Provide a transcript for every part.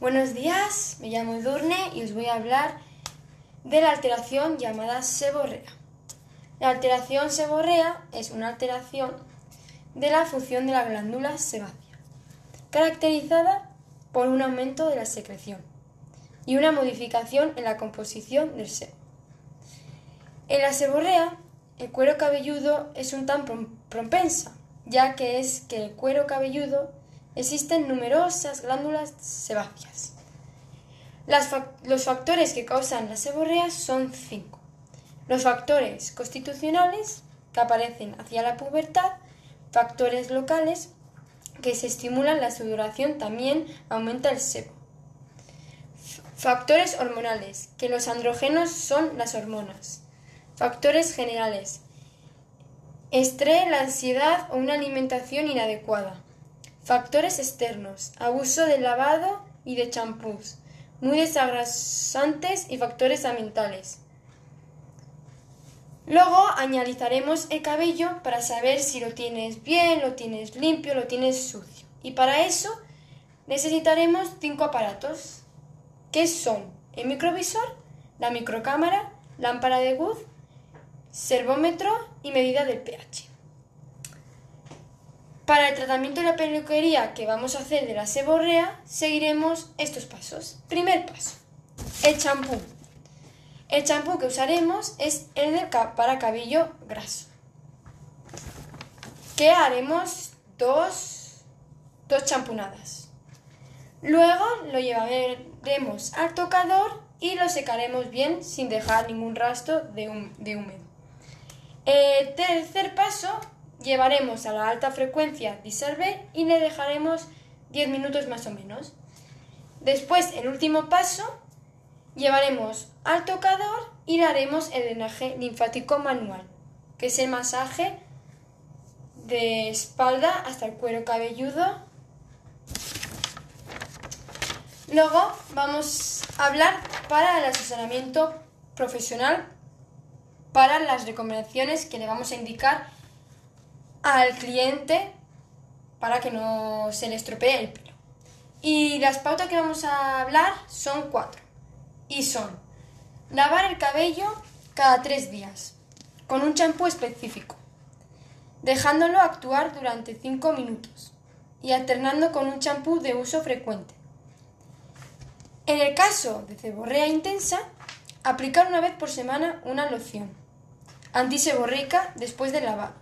Buenos días, me llamo Edurne y os voy a hablar de la alteración llamada seborrea. La alteración seborrea es una alteración de la función de la glándula sebácea, caracterizada por un aumento de la secreción y una modificación en la composición del sebo. En la seborrea, el cuero cabelludo es un tan propensa, ya que es que el cuero cabelludo existen numerosas glándulas sebáceas. los factores que causan la seborrea son cinco. Los factores constitucionales, que aparecen hacia la pubertad, factores locales, que se estimulan la sudoración, también aumenta el sebo. Factores hormonales, que los andrógenos son las hormonas. Factores generales, estrés, la ansiedad o una alimentación inadecuada. Factores externos, abuso de lavado y de champús, muy desagrasantes y factores ambientales. Luego analizaremos el cabello para saber si lo tienes bien, lo tienes limpio, lo tienes sucio. Y para eso necesitaremos cinco aparatos, que son el microvisor, la microcámara, lámpara de Wood, servómetro y medida del pH. Para el tratamiento de la peluquería que vamos a hacer de la seborrea, seguiremos estos pasos. Primer paso, el champú. El champú que usaremos es el de para cabello graso. Que haremos dos, dos champunadas. Luego lo llevaremos al tocador y lo secaremos bien sin dejar ningún rastro de, húmedo. El tercer paso llevaremos a la alta frecuencia disolver y le dejaremos 10 minutos más o menos. Después, el último paso, llevaremos al tocador y le haremos el drenaje linfático manual, que es el masaje de espalda hasta el cuero cabelludo. Luego vamos a hablar para el asesoramiento profesional, para las recomendaciones que le vamos a indicar al cliente para que no se le estropee el pelo. Y las pautas que vamos a hablar son cuatro. Y son lavar el cabello cada tres días, con un champú específico, dejándolo actuar durante cinco minutos y alternando con un champú de uso frecuente. En el caso de ceborrea intensa, aplicar una vez por semana una loción antiseborreica después de lavar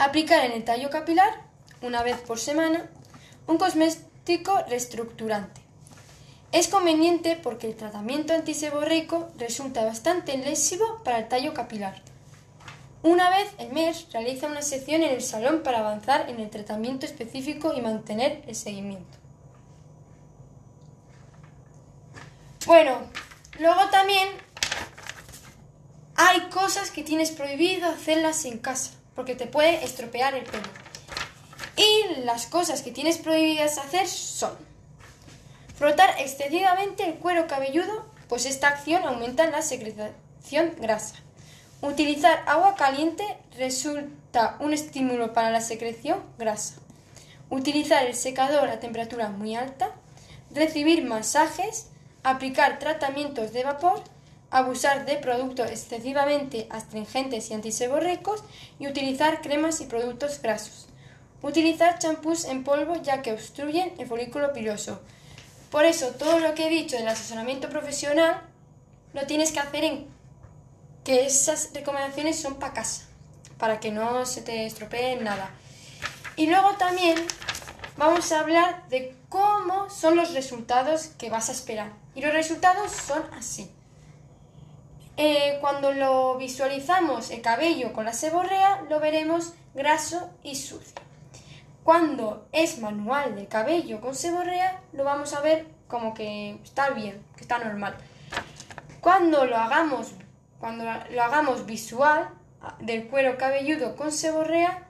Aplicar en el tallo capilar, una vez por semana, un cosmético reestructurante. Es conveniente porque el tratamiento antiseborreico resulta bastante lesivo para el tallo capilar. Una vez el mes realiza una sección en el salón para avanzar en el tratamiento específico y mantener el seguimiento. Bueno, luego también hay cosas que tienes prohibido hacerlas en casa porque te puede estropear el pelo. Y las cosas que tienes prohibidas hacer son frotar excesivamente el cuero cabelludo, pues esta acción aumenta la secreción grasa. Utilizar agua caliente resulta un estímulo para la secreción grasa. Utilizar el secador a temperatura muy alta. Recibir masajes. Aplicar tratamientos de vapor abusar de productos excesivamente astringentes y antiseborreicos y utilizar cremas y productos grasos. Utilizar champús en polvo ya que obstruyen el folículo piloso. Por eso, todo lo que he dicho del asesoramiento profesional lo tienes que hacer en que esas recomendaciones son para casa, para que no se te estropee nada. Y luego también vamos a hablar de cómo son los resultados que vas a esperar. Y los resultados son así. Eh, cuando lo visualizamos el cabello con la seborrea, lo veremos graso y sucio. Cuando es manual del cabello con seborrea, lo vamos a ver como que está bien, que está normal. Cuando lo hagamos, cuando lo hagamos visual del cuero cabelludo con seborrea,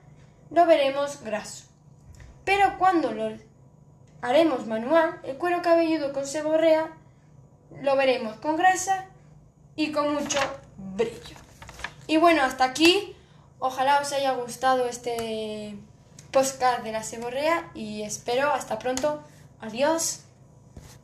lo veremos graso. Pero cuando lo haremos manual, el cuero cabelludo con seborrea, lo veremos con grasa y con mucho brillo. Y bueno, hasta aquí. Ojalá os haya gustado este podcast de la seborrea y espero hasta pronto. Adiós.